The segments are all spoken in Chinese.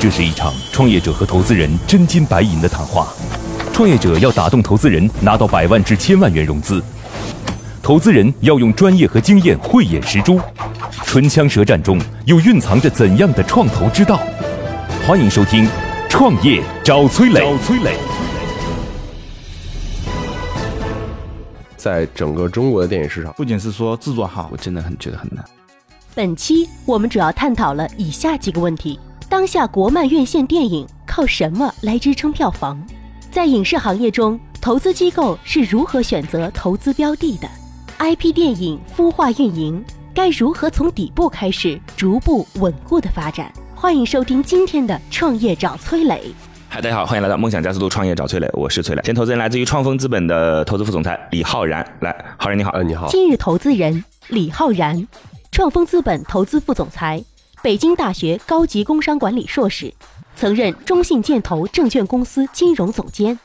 这是一场创业者和投资人真金白银的谈话。创业者要打动投资人，拿到百万至千万元融资；投资人要用专业和经验慧眼识珠。唇枪舌战中，又蕴藏着怎样的创投之道？欢迎收听《创业找崔磊》。找崔磊。在整个中国的电影市场，不仅是说制作好，我真的很觉得很难。本期我们主要探讨了以下几个问题。当下国漫院线电影靠什么来支撑票房？在影视行业中，投资机构是如何选择投资标的的？IP 电影孵化运营该如何从底部开始逐步稳固的发展？欢迎收听今天的《创业找崔磊》。嗨，大家好，欢迎来到梦想加速度创业找崔磊，我是崔磊。现投资人来自于创丰资本的投资副总裁李浩然，来，浩然你好，呃，你好。今日投资人李浩然，创丰资本投资副总裁。北京大学高级工商管理硕士，曾任中信建投证券公司金融总监，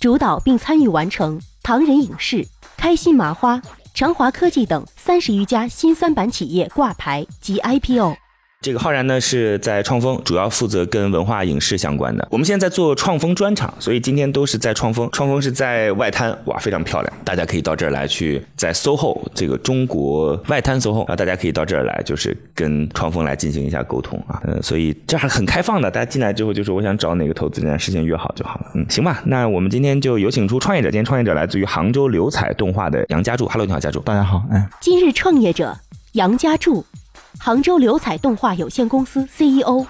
主导并参与完成唐人影视、开心麻花、长华科技等三十余家新三板企业挂牌及 IPO。这个浩然呢是在创丰，主要负责跟文化影视相关的。我们现在在做创丰专场，所以今天都是在创丰。创丰是在外滩，哇，非常漂亮，大家可以到这儿来去，在 SOHO 这个中国外滩 SOHO 啊，大家可以到这儿来，就是跟创丰来进行一下沟通啊。嗯，所以这还很开放的，大家进来之后就是我想找哪个投资人，事先约好就好了。嗯，行吧，那我们今天就有请出创业者，今天创业者来自于杭州流彩动画的杨家柱。Hello，你好，家柱。大家好，哎。今日创业者杨家柱。杭州流彩动画有限公司 CEO，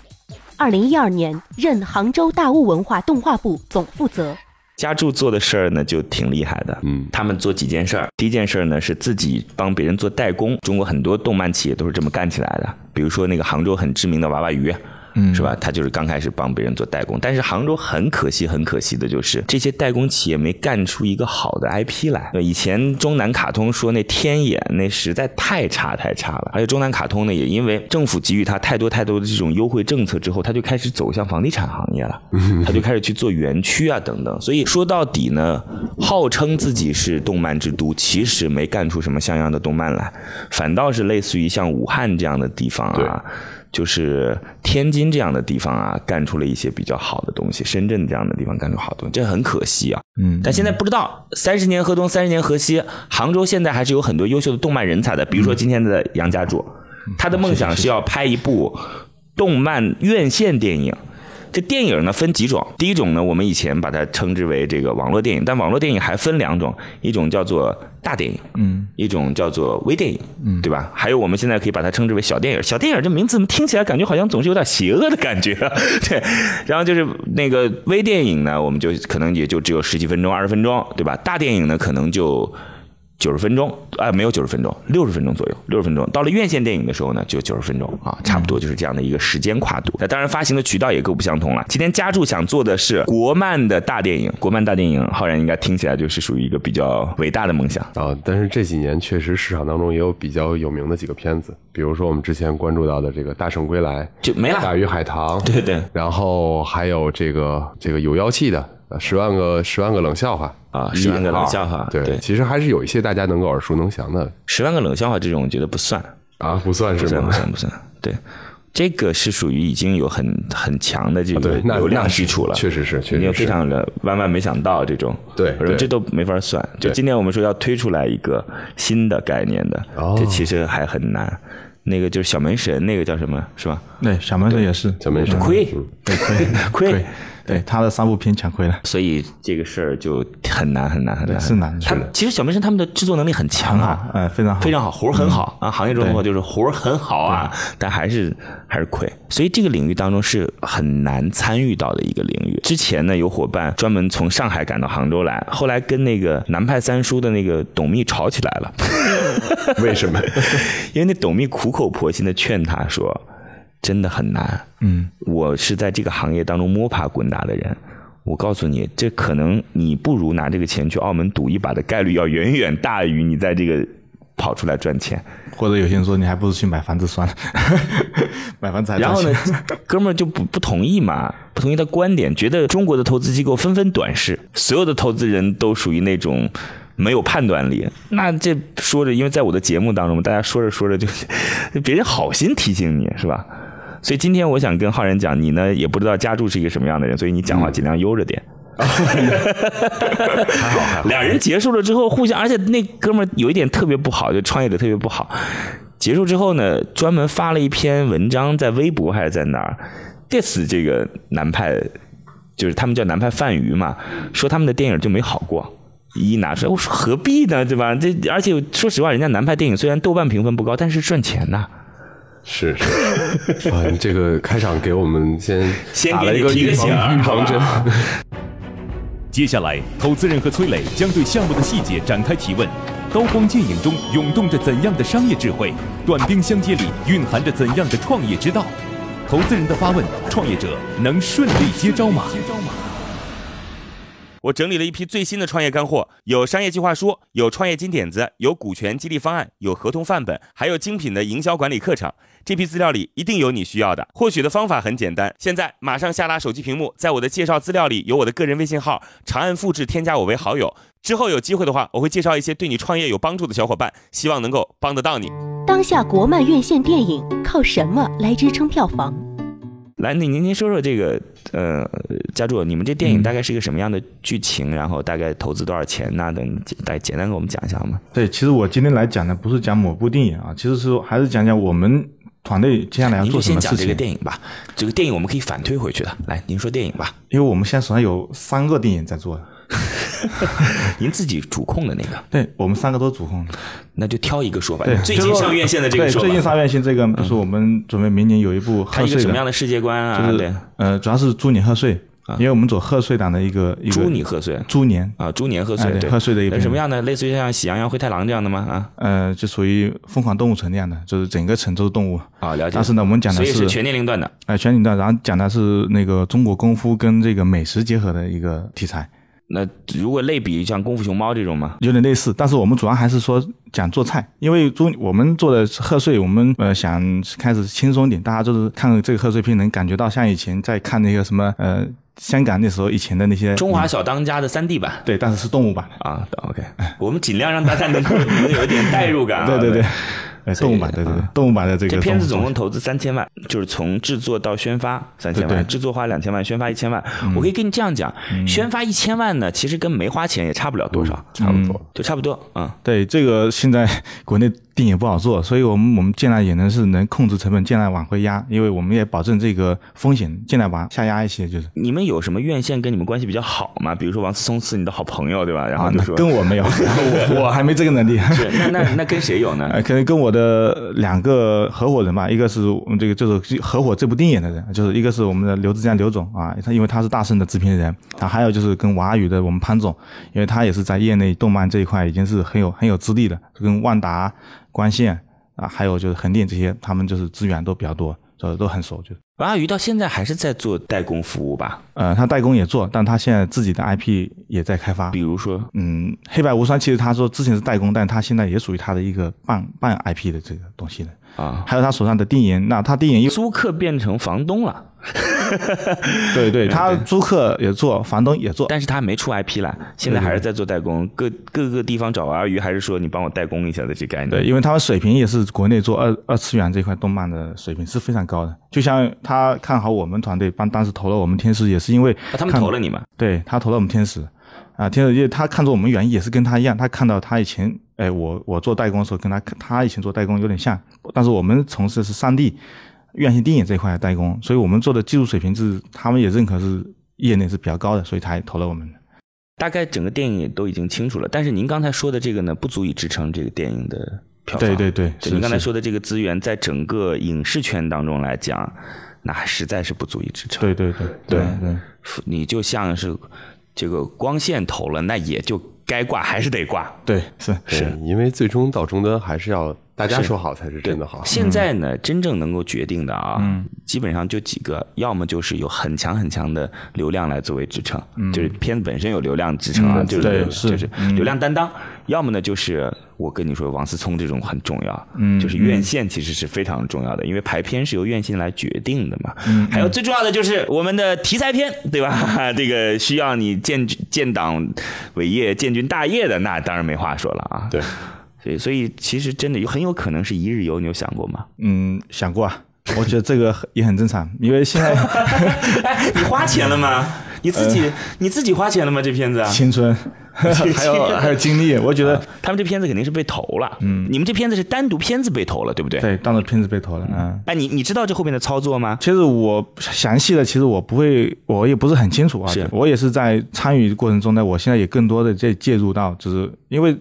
二零一二年任杭州大物文化动画部总负责。家柱做的事儿呢，就挺厉害的。嗯，他们做几件事儿。第一件事儿呢，是自己帮别人做代工。中国很多动漫企业都是这么干起来的。比如说那个杭州很知名的娃娃鱼。嗯，是吧？他就是刚开始帮别人做代工，但是杭州很可惜，很可惜的就是这些代工企业没干出一个好的 IP 来。以前中南卡通说那天眼那实在太差太差了，而且中南卡通呢也因为政府给予他太多太多的这种优惠政策之后，他就开始走向房地产行业了，他就开始去做园区啊等等。所以说到底呢，号称自己是动漫之都，其实没干出什么像样的动漫来，反倒是类似于像武汉这样的地方啊。就是天津这样的地方啊，干出了一些比较好的东西；深圳这样的地方干出好东西，这很可惜啊。嗯，但现在不知道，三十年河东，三十年河西，杭州现在还是有很多优秀的动漫人才的。比如说今天的杨家柱，他的梦想是要拍一部动漫院线电影。这电影呢分几种，第一种呢，我们以前把它称之为这个网络电影，但网络电影还分两种，一种叫做大电影，嗯，一种叫做微电影，嗯，对吧？还有我们现在可以把它称之为小电影。小电影这名字怎么听起来感觉好像总是有点邪恶的感觉？对，然后就是那个微电影呢，我们就可能也就只有十几分钟、二十分钟，对吧？大电影呢，可能就。九十分钟啊，没有九十分钟，六十分钟左右，六十分钟。到了院线电影的时候呢，就九十分钟啊，差不多就是这样的一个时间跨度。那当然，发行的渠道也各不相同了。今天家柱想做的是国漫的大电影，国漫大电影，浩然应该听起来就是属于一个比较伟大的梦想啊。但是这几年确实市场当中也有比较有名的几个片子，比如说我们之前关注到的这个《大圣归来》就没了，《大鱼海棠》对对，然后还有这个这个有妖气的。十万个十万个冷笑话。啊，十万个冷笑话，对，其实还是有一些大家能够耳熟能详的。十万个冷笑话这种，我觉得不算。啊，不算是吗？不算不算，对，这个是属于已经有很很强的这个流量基础了，确实是，确实非常的万万没想到这种，对，这都没法算。就今天我们说要推出来一个新的概念的，这其实还很难。那个就是小门神，那个叫什么是吧？对，小门神也是。小门神，亏，对 亏。亏。对他的三部片抢亏了，所以这个事儿就很难很难很难，是难。他其实小梅生他们的制作能力很强啊，哎，非常好，非常好，活儿很好啊。行业中的话就是活儿很好啊，但还是还是亏。所以这个领域当中是很难参与到的一个领域。之前呢，有伙伴专门从上海赶到杭州来，后来跟那个南派三叔的那个董秘吵起来了。为什么？因为那董秘苦口婆心的劝他说。真的很难，嗯，我是在这个行业当中摸爬滚打的人，我告诉你，这可能你不如拿这个钱去澳门赌一把的概率要远远大于你在这个跑出来赚钱。或者有些人说，你还不如去买房子算了，买房子还然后呢，哥们儿就不不同意嘛，不同意他观点，觉得中国的投资机构纷纷短视，所有的投资人都属于那种没有判断力。那这说着，因为在我的节目当中，大家说着说着就 别人好心提醒你是吧？所以今天我想跟浩然讲，你呢也不知道家柱是一个什么样的人，所以你讲话尽量悠着点。还好还好。两人结束了之后，互相，而且那哥们儿有一点特别不好，就创业的特别不好。结束之后呢，专门发了一篇文章在微博还是在哪儿，diss 这个南派，就是他们叫南派饭鱼嘛，说他们的电影就没好过。一拿出来，我说何必呢，对吧？这而且说实话，人家南派电影虽然豆瓣评分不高，但是赚钱呐。是是，啊，你这个开场给我们先先打了一个预防预防针。接下来，投资人和崔磊将对项目的细节展开提问。刀光剑影中涌动着怎样的商业智慧？短兵相接里蕴含着怎样的创业之道？投资人的发问，创业者能顺利接招吗？我整理了一批最新的创业干货，有商业计划书，有创业金点子，有股权激励方案，有合同范本，还有精品的营销管理课程。这批资料里一定有你需要的。获取的方法很简单，现在马上下拉手机屏幕，在我的介绍资料里有我的个人微信号，长按复制添加我为好友。之后有机会的话，我会介绍一些对你创业有帮助的小伙伴，希望能够帮得到你。当下国漫院线电影靠什么来支撑票房？来，您您您说说这个，呃，家柱，你们这电影大概是一个什么样的剧情？然后大概投资多少钱呐？等大简单给我们讲一下好吗？对，其实我今天来讲的不是讲某部电影啊，其实是还是讲讲我们团队接下来要做什么事情。先讲这个电影吧，这个电影我们可以反推回去的。来，您说电影吧，因为我们现在手上有三个电影在做。您自己主控的那个，对我们三个都主控，那就挑一个说吧。对，最近上院线的这个说。最近上院线这个，就是我们准备明年有一部贺岁的。什么样的世界观啊？就是呃，主要是祝你贺岁，因为我们走贺岁档的一个一个。猪年贺岁。猪年啊，猪年贺岁，贺岁的一个。什么样的？类似于像喜羊羊、灰太狼这样的吗？啊？呃，就属于疯狂动物城那样的，就是整个城都是动物。啊，了解。但是呢，我们讲的是全年龄段的。哎，全年龄段，然后讲的是那个中国功夫跟这个美食结合的一个题材。那如果类比像功夫熊猫这种吗？有点类似，但是我们主要还是说讲做菜，因为中我们做的贺岁，我们呃想开始轻松点，大家就是看这个贺岁片能感觉到像以前在看那个什么呃香港那时候以前的那些中华小当家的三 D 版，对，但是是动物版啊。OK，我们尽量让大家能能有一点代入感。对对对。动物版对对对，动物版的这个这片子总共投资三千万，就是从制作到宣发三千万，制作花两千万，宣发一千万。我可以跟你这样讲，宣发一千万呢，其实跟没花钱也差不了多少，差不多就差不多。嗯，对，这个现在国内。电影不好做，所以我们我们尽量也能是能控制成本，尽量往回压，因为我们也保证这个风险，尽量往下压一些。就是你们有什么院线跟你们关系比较好吗？比如说王思聪是你的好朋友，对吧？然后就说跟我没有，我我还没这个能力。是那那那跟谁有呢？可能跟我的两个合伙人吧，一个是我们这个就是合伙这部电影的人，就是一个是我们的刘志江刘总啊，他因为他是大圣的制片人，啊，还有就是跟娃语的我们潘总，因为他也是在业内动漫这一块已经是很有很有资历的，跟万达、光线。啊，还有就是横店这些，他们就是资源都比较多，都都很熟。就王亚鱼到现在还是在做代工服务吧？呃，他代工也做，但他现在自己的 IP 也在开发。比如说，嗯，黑白无双其实他说之前是代工，但他现在也属于他的一个半半 IP 的这个东西了。啊，还有他手上的电影，那他电影又租客变成房东了。对 对，他租客也做，房东也做，但是他没出 IP 来，现在还是在做代工，各各个地方找阿鱼，还是说你帮我代工一下的这概念。对，因为他们水平也是国内做二二次元这块动漫的水平是非常高的。就像他看好我们团队，帮当时投了我们天使，也是因为他们投了你们，对他投了我们天使，啊，天使因为他看着我们原因也是跟他一样，他看到他以前，哎，我我做代工的时候跟他他以前做代工有点像，但是我们从事的是三 D。院线电影这一块的代工，所以我们做的技术水平是他们也认可是业内是比较高的，所以才投了我们。大概整个电影也都已经清楚了，但是您刚才说的这个呢，不足以支撑这个电影的票房。对对对，您刚才说的这个资源，在整个影视圈当中来讲，那实在是不足以支撑。对对对对对，你就像是这个光线投了，那也就该挂还是得挂。对，是是。因为最终到终端还是要。大家说好才是真的好。现在呢，真正能够决定的啊，基本上就几个，要么就是有很强很强的流量来作为支撑，就是片子本身有流量支撑啊，就是就是。流量担当；要么呢，就是我跟你说，王思聪这种很重要，嗯就是院线其实是非常重要的，因为排片是由院线来决定的嘛。还有最重要的就是我们的题材片，对吧？这个需要你建建党伟业、建军大业的，那当然没话说了啊。对。所以，所以其实真的有很有可能是一日游，你有想过吗？嗯，想过啊。我觉得这个也很正常，因为现在 你花钱了吗？你自己你自己花钱了吗？这片子青春，还有还有精力，我觉得他们这片子肯定是被投了。嗯，你们这片子是单独片子被投了，对不对？对，单独片子被投了。嗯，哎，你你知道这后面的操作吗？其实我详细的，其实我不会，我也不是很清楚啊。是我也是在参与过程中呢，我现在也更多的在介入到，就是因为。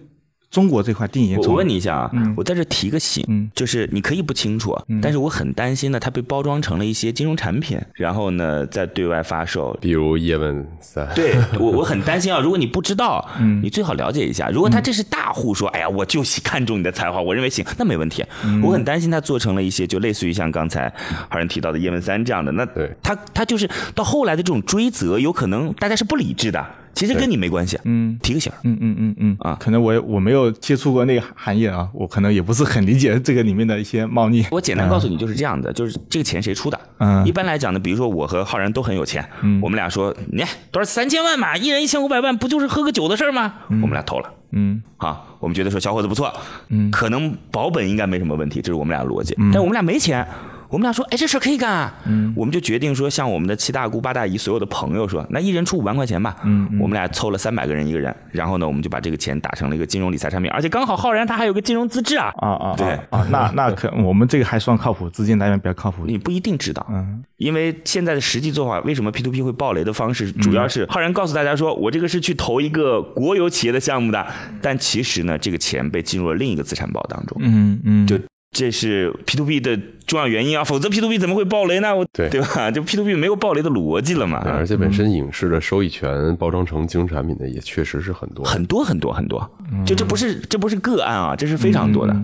中国这块定义，我问你一下啊，我在这提个醒，就是你可以不清楚，但是我很担心呢，它被包装成了一些金融产品，然后呢再对外发售，比如叶问三。对我我很担心啊，如果你不知道，你最好了解一下。如果他这是大户说，哎呀，我就看中你的才华，我认为行，那没问题。我很担心他做成了一些就类似于像刚才好像提到的叶问三这样的，那他他就是到后来的这种追责，有可能大家是不理智的。其实跟你没关系，嗯，提个醒，嗯嗯嗯嗯。啊，可能我我没有接触过那个行业啊，我可能也不是很理解这个里面的一些猫腻。我简单告诉你，就是这样的，就是这个钱谁出的？嗯，一般来讲呢，比如说我和浩然都很有钱，嗯，我们俩说，你多少三千万嘛，一人一千五百万，不就是喝个酒的事儿吗？我们俩投了，嗯，好，我们觉得说小伙子不错，嗯，可能保本应该没什么问题，这是我们俩逻辑，但我们俩没钱。我们俩说，哎，这事儿可以干啊！嗯，我们就决定说，向我们的七大姑八大姨所有的朋友说，那一人出五万块钱吧。嗯，我们俩凑了三百个人一个人，然后呢，我们就把这个钱打成了一个金融理财产品，而且刚好浩然他还有个金融资质啊！啊啊，对啊，那那可我们这个还算靠谱，资金来源比较靠谱。你不一定知道，嗯，因为现在的实际做法，为什么 P to P 会爆雷的方式，主要是浩然告诉大家说，我这个是去投一个国有企业的项目的，但其实呢，这个钱被进入了另一个资产包当中。嗯嗯，就。这是 P to P 的重要原因啊，否则 P to P 怎么会爆雷呢？我对对吧？就 P to P 没有爆雷的逻辑了嘛。而且本身影视的收益权包装成金融产品的也确实是很多很多很多很多，就这不是这不是个案啊，这是非常多的。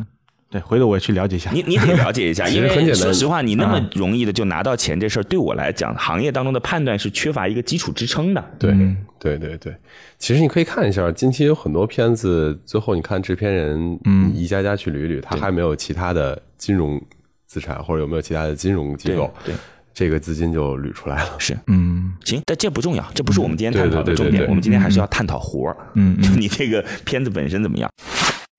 对，回头我也去了解一下。你你得了解一下，因为说实话，你那么容易的就拿到钱这事儿，对我来讲，行业当中的判断是缺乏一个基础支撑的。对对对对，其实你可以看一下，近期有很多片子，最后你看制片人，嗯，一家家去捋捋，他还没有其他的金融资产，或者有没有其他的金融机构，对，这个资金就捋出来了。是，嗯，行，但这不重要，这不是我们今天探讨的重点，我们今天还是要探讨活儿，嗯，就你这个片子本身怎么样。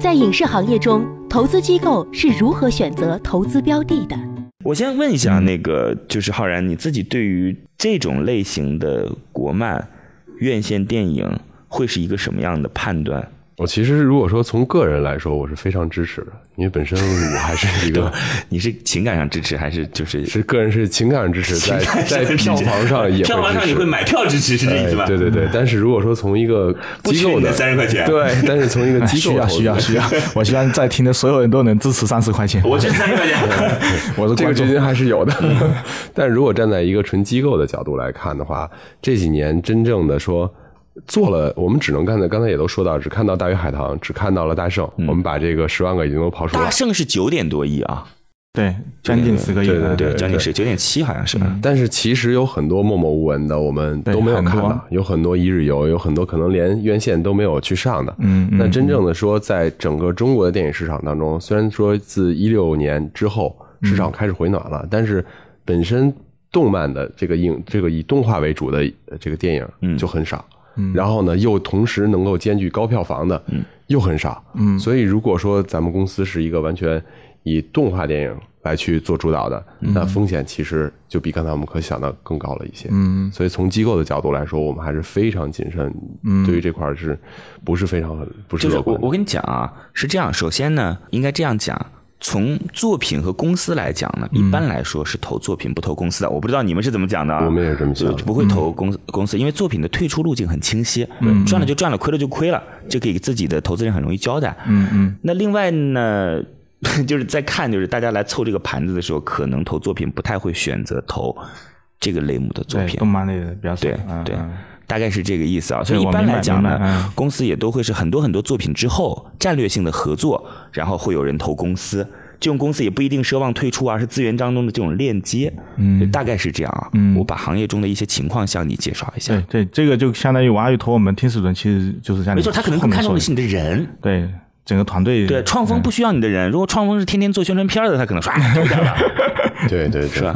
在影视行业中，投资机构是如何选择投资标的的？我先问一下，那个就是浩然，你自己对于这种类型的国漫院线电影会是一个什么样的判断？我其实如果说从个人来说，我是非常支持的，因为本身我还是一个，你是情感上支持还是就是是个人是情感上支持，在在票房上也票房上你会买票支持是这意思吧？对对对，但是如果说从一个机构的三十块钱，对，但是从一个机构 需要需要需要，我希望在听的所有人都能支持三十块钱，我支持三十块钱，我的这个决心还是有的。但如果站在一个纯机构的角度来看的话，这几年真正的说。做了，我们只能看到，刚才也都说到，只看到大鱼海棠，只看到了大圣。我们把这个十万个已经都刨出了。大圣是九点多亿啊，对，将近十个亿，对对对，将近是九点七好像是。但是其实有很多默默无闻的，我们都没有看到，有很多一日游，有很多可能连院线都没有去上的。嗯，那真正的说，在整个中国的电影市场当中，虽然说自一六年之后市场开始回暖了，但是本身动漫的这个影，这个以动画为主的这个电影就很少。然后呢，又同时能够兼具高票房的，又很少。嗯，所以如果说咱们公司是一个完全以动画电影来去做主导的，那风险其实就比刚才我们可想的更高了一些。嗯，所以从机构的角度来说，我们还是非常谨慎。嗯，对于这块是不是非常不是乐观？我跟你讲啊，是这样。首先呢，应该这样讲。从作品和公司来讲呢，一般来说是投作品不投公司的。我不知道你们是怎么讲的啊？我们也是这么想，不会投公司公司，因为作品的退出路径很清晰，赚了就赚了，亏了就亏了，就给自己的投资人很容易交代。嗯嗯。那另外呢，就是在看，就是大家来凑这个盘子的时候，可能投作品不太会选择投这个类目的作品，动漫类的比较对对。大概是这个意思啊，所以一般来讲呢，公司也都会是很多很多作品之后战略性的合作，然后会有人投公司，这种公司也不一定奢望退出，而是资源当中的这种链接，嗯，大概是这样啊。嗯，我把行业中的一些情况向你介绍一下。对对，这个就相当于娃鱼投我们天使轮，其实就是这样。没错，他可能更看重的是你的人。对，整个团队。对，创丰不需要你的人。如果创丰是天天做宣传片的，他可能刷就掉了。对对，是吧？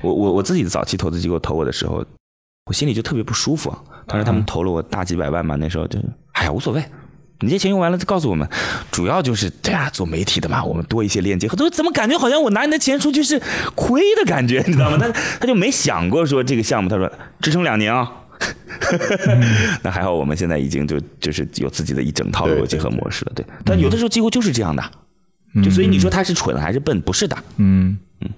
我我我自己的早期投资机构投我的时候，我心里就特别不舒服。当时他们投了我大几百万嘛，那时候就哎呀无所谓。你这钱用完了再告诉我们，主要就是对呀，做媒体的嘛，我们多一些链接。很多怎么感觉好像我拿你的钱出去是亏的感觉，你知道吗？他他就没想过说这个项目，他说支撑两年啊。那还好，我们现在已经就就是有自己的一整套逻辑和模式了。对，但有的时候几乎就是这样的，就所以你说他是蠢还是笨？不是的。嗯嗯。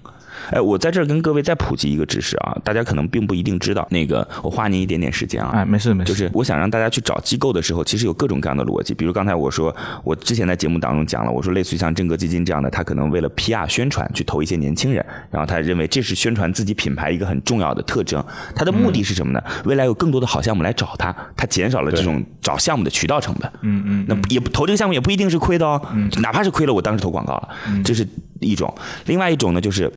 哎，我在这儿跟各位再普及一个知识啊，大家可能并不一定知道。那个，我花您一点点时间啊。哎，没事没事。就是我想让大家去找机构的时候，其实有各种各样的逻辑。比如刚才我说，我之前在节目当中讲了，我说类似于像正格基金这样的，他可能为了 PR 宣传去投一些年轻人，然后他认为这是宣传自己品牌一个很重要的特征。他的目的是什么呢？未来有更多的好项目来找他，他减少了这种找项目的渠道成本。嗯嗯。那也投这个项目也不一定是亏的哦。嗯。哪怕是亏了，我当时投广告了，这是一种。另外一种呢，就是。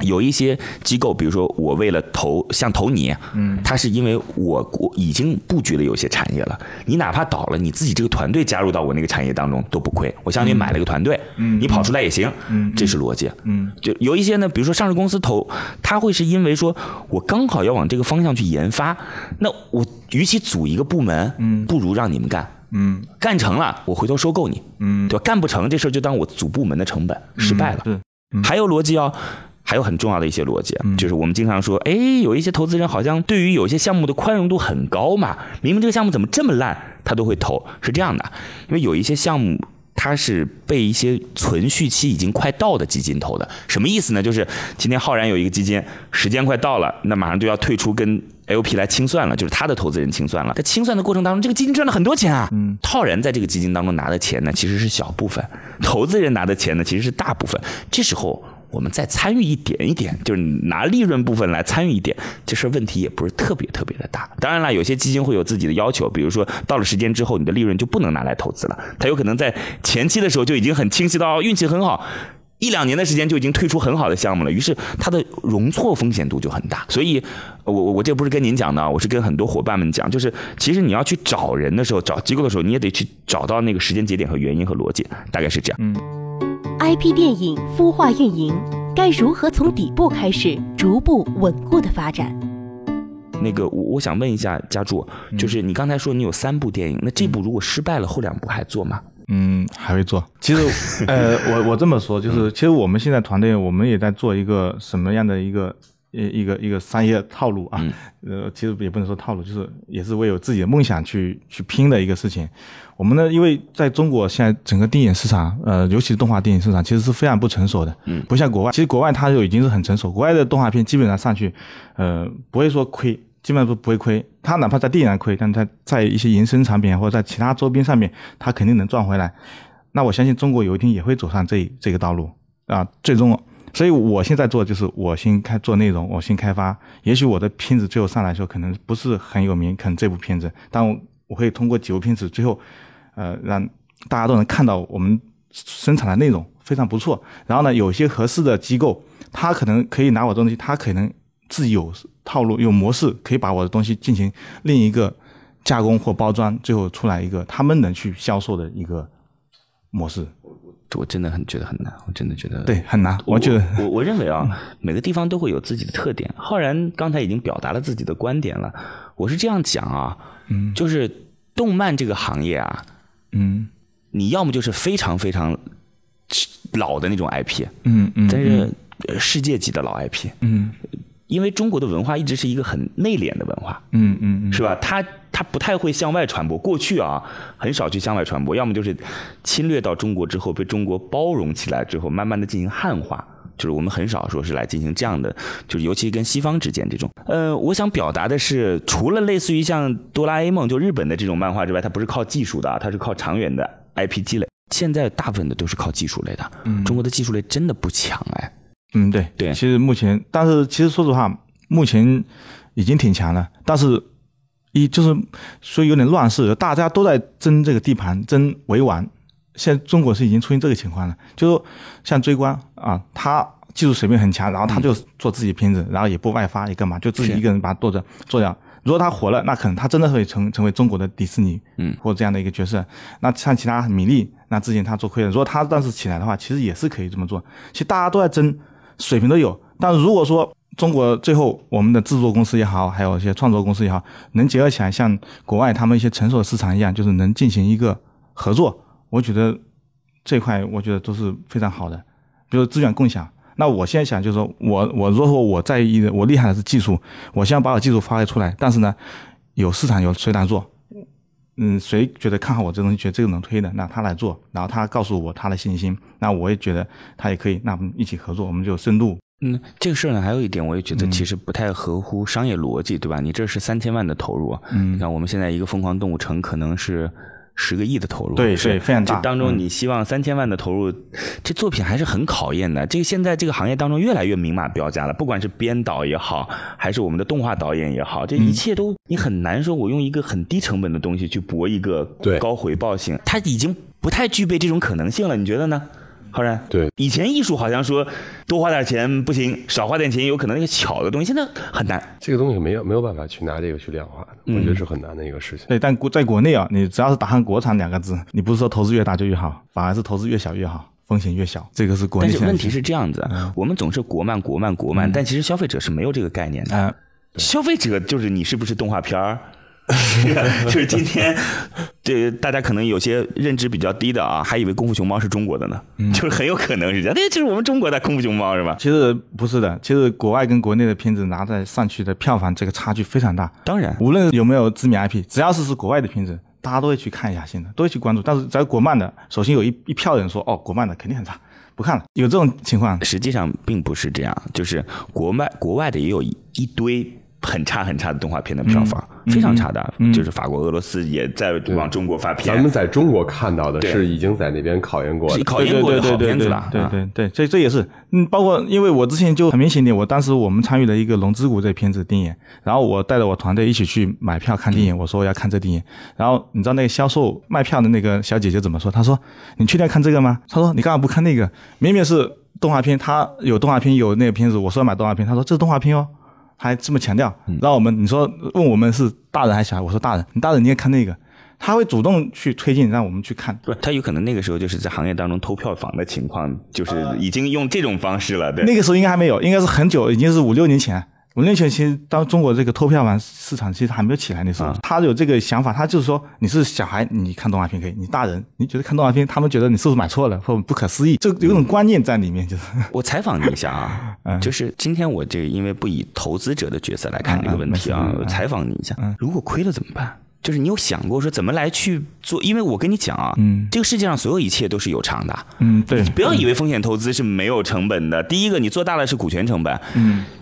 有一些机构，比如说我为了投像投你，嗯，他是因为我我已经布局了有些产业了，你哪怕倒了，你自己这个团队加入到我那个产业当中都不亏，我相当于买了一个团队，嗯，你跑出来也行，嗯，这是逻辑，嗯，就有一些呢，比如说上市公司投，他会是因为说我刚好要往这个方向去研发，那我与其组一个部门，嗯，不如让你们干，嗯，干成了我回头收购你，嗯，对吧？干不成这事儿就当我组部门的成本失败了，还有逻辑哦。还有很重要的一些逻辑，就是我们经常说，哎，有一些投资人好像对于有一些项目的宽容度很高嘛，明明这个项目怎么这么烂，他都会投，是这样的，因为有一些项目它是被一些存续期已经快到的基金投的，什么意思呢？就是今天浩然有一个基金，时间快到了，那马上就要退出跟 LP 来清算了，就是他的投资人清算了，在清算的过程当中，这个基金赚了很多钱啊，嗯，浩然在这个基金当中拿的钱呢，其实是小部分，投资人拿的钱呢，其实是大部分，这时候。我们再参与一点一点，就是拿利润部分来参与一点，这事问题也不是特别特别的大。当然了，有些基金会有自己的要求，比如说到了时间之后，你的利润就不能拿来投资了。它有可能在前期的时候就已经很清晰到运气很好，一两年的时间就已经推出很好的项目了，于是它的容错风险度就很大。所以，我我我这不是跟您讲的，我是跟很多伙伴们讲，就是其实你要去找人的时候，找机构的时候，你也得去找到那个时间节点和原因和逻辑，大概是这样。嗯。IP 电影孵化运营该如何从底部开始逐步稳固的发展？那个，我我想问一下家柱，就是你刚才说你有三部电影，那这部如果失败了，后两部还做吗？嗯，还会做。其实，呃，我我这么说，就是其实我们现在团队，我们也在做一个什么样的一个一一个一个商业套路啊？呃，其实也不能说套路，就是也是为有自己的梦想去去拼的一个事情。我们呢，因为在中国现在整个电影市场，呃，尤其是动画电影市场，其实是非常不成熟的。嗯，不像国外，其实国外它就已经是很成熟。国外的动画片基本上上去，呃，不会说亏，基本上不不会亏。它哪怕在电影上亏，但它在一些延伸产品或者在其他周边上面，它肯定能赚回来。那我相信中国有一天也会走上这这个道路啊。最终，所以我现在做就是我先开做内容，我先开发。也许我的片子最后上来的时候可能不是很有名，可能这部片子，但我我会通过几部片子最后。呃，让大家都能看到我们生产的内容非常不错。然后呢，有些合适的机构，他可能可以拿我东西，他可能自己有套路、有模式，可以把我的东西进行另一个加工或包装，最后出来一个他们能去销售的一个模式。我我真的很觉得很难，我真的觉得对很难。我觉得我我认为啊，每个地方都会有自己的特点。浩然刚才已经表达了自己的观点了，我是这样讲啊，嗯，就是动漫这个行业啊。嗯，你要么就是非常非常老的那种 IP，嗯嗯，但是世界级的老 IP，嗯，因为中国的文化一直是一个很内敛的文化，嗯嗯，是吧？它它不太会向外传播，过去啊很少去向外传播，要么就是侵略到中国之后被中国包容起来之后，慢慢的进行汉化。就是我们很少说是来进行这样的，就是尤其跟西方之间这种。呃，我想表达的是，除了类似于像哆啦 A 梦就日本的这种漫画之外，它不是靠技术的，它是靠长远的 IP 积累。现在大部分的都是靠技术类的，中国的技术类真的不强哎。嗯，对对。其实目前，但是其实说实话，目前已经挺强了。但是，一就是所以有点乱世，大家都在争这个地盘，争为王。现在中国是已经出现这个情况了，就是像追光啊，他技术水平很强，然后他就做自己片子，然后也不外发，也干嘛，就自己一个人把它做着做掉。如果他火了，那可能他真的会成成为中国的迪士尼，嗯，或这样的一个角色。那像其他米粒，那之前他做亏了，如果他当时起来的话，其实也是可以这么做。其实大家都在争，水平都有。但如果说中国最后我们的制作公司也好，还有一些创作公司也好，能结合起来，像国外他们一些成熟的市场一样，就是能进行一个合作，我觉得这块我觉得都是非常好的。比如资源共享。那我现在想就是说，我我如果说我在意的，我厉害的是技术，我希望把我技术发挥出来。但是呢，有市场有谁来做？嗯，谁觉得看好我这东西，觉得这个能推的，那他来做。然后他告诉我他的信心，那我也觉得他也可以。那我们一起合作，我们就深度。嗯，这个事儿呢，还有一点，我也觉得其实不太合乎商业逻辑，对吧？你这是三千万的投入，嗯，你看我们现在一个疯狂动物城可能是。十个亿的投入，对对，非常大。这当中，你希望三千万的投入，这作品还是很考验的。这个现在这个行业当中越来越明码标价了，不管是编导也好，还是我们的动画导演也好，这一切都你很难说，我用一个很低成本的东西去博一个高回报性，它已经不太具备这种可能性了。你觉得呢？好然，对，以前艺术好像说多花点钱不行，少花点钱有可能那个巧的东西，现在很难。这个东西没有没有办法去拿这个去量化的，我觉得是很难的一个事情。对，但国在国内啊，你只要是打上“国产”两个字，你不是说投资越大就越好，反而是投资越小越好，风险越小。这个是国内。但是问题是这样子，我们总是国漫国漫国漫，但其实消费者是没有这个概念的。消费者就是你是不是动画片儿？就是今天，这大家可能有些认知比较低的啊，还以为功夫熊猫是中国的呢，就是很有可能是这样。那就是我们中国的功夫熊猫是吧？其实不是的，其实国外跟国内的片子拿在上去的票房这个差距非常大。当然，无论有没有知名 IP，只要是是国外的片子，大家都会去看一下，现在都会去关注。但是在国漫的，首先有一一票人说，哦，国漫的肯定很差，不看了。有这种情况，实际上并不是这样，就是国外国外的也有一堆。很差很差的动画片的票房，非常差的，就是法国、俄罗斯也在往中国发片。咱们在中国看到的是已经在那边考验过、考验过的好片子了。对对对，这这也是，嗯，包括因为我之前就很明显点，我当时我们参与了一个《龙之谷》这片子电影，然后我带着我团队一起去买票看电影，我说我要看这电影，然后你知道那个销售卖票的那个小姐姐怎么说？她说：“你确定要看这个吗？”她说：“你干嘛不看那个？明明是动画片，她有动画片有那个片子，我说要买动画片，她说这是动画片哦。”还这么强调，让我们你说问我们是大人还是小孩？我说大人，你大人你也看那个，他会主动去推进让我们去看。不，他有可能那个时候就是在行业当中偷票房的情况，就是已经用这种方式了。对，那个时候应该还没有，应该是很久，已经是五六年前。五年前其实当中国这个偷票房市场其实还没有起来那时候，他有这个想法，他就是说你是小孩，你看动画片可以；你大人，你觉得看动画片，他们觉得你是不是买错了或不可思议，就有种观念在里面。就是 我采访你一下啊，就是今天我这因为不以投资者的角色来看这个问题啊，采访你一下，如果亏了怎么办？就是你有想过说怎么来去做？因为我跟你讲啊，嗯，这个世界上所有一切都是有偿的，嗯，对，不要以为风险投资是没有成本的。第一个，你做大了是股权成本，嗯。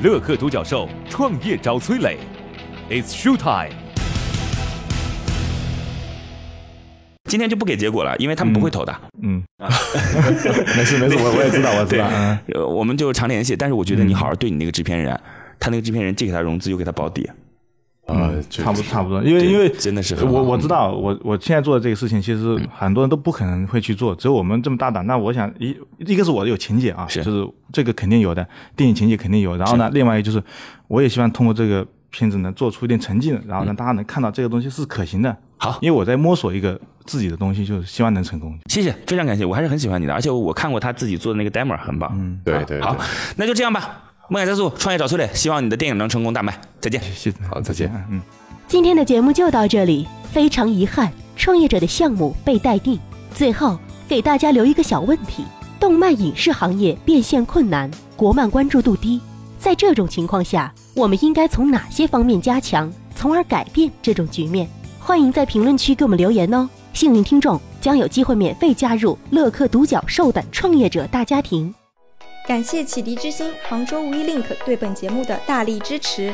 乐客独角兽创业找崔磊，It's show time。今天就不给结果了，因为他们不会投的。嗯，没事没事，我我也知道，我知道。嗯，我们就常联系。但是我觉得你好好对你那个制片人，他那个制片人既给他融资又给他保底。啊，差不差不多，因为因为真的是我我知道，我我现在做的这个事情，其实很多人都不可能会去做，只有我们这么大胆。那我想一一个是我有情节啊，就是这个肯定有的，电影情节肯定有。然后呢，另外一个就是，我也希望通过这个片子能做出一点成绩，然后让大家能看到这个东西是可行的。好，因为我在摸索一个自己的东西，就是希望能成功。谢谢，非常感谢，我还是很喜欢你的，而且我看过他自己做的那个 demo，很棒。嗯，对对。好，那就这样吧。梦想加速，创业找崔磊，希望你的电影能成功大卖。再见。谢谢，好，再见。嗯。今天的节目就到这里，非常遗憾，创业者的项目被待定。最后给大家留一个小问题：动漫影视行业变现困难，国漫关注度低，在这种情况下，我们应该从哪些方面加强，从而改变这种局面？欢迎在评论区给我们留言哦！幸运听众将有机会免费加入乐客独角兽的创业者大家庭。感谢启迪之星、杭州无一 link 对本节目的大力支持。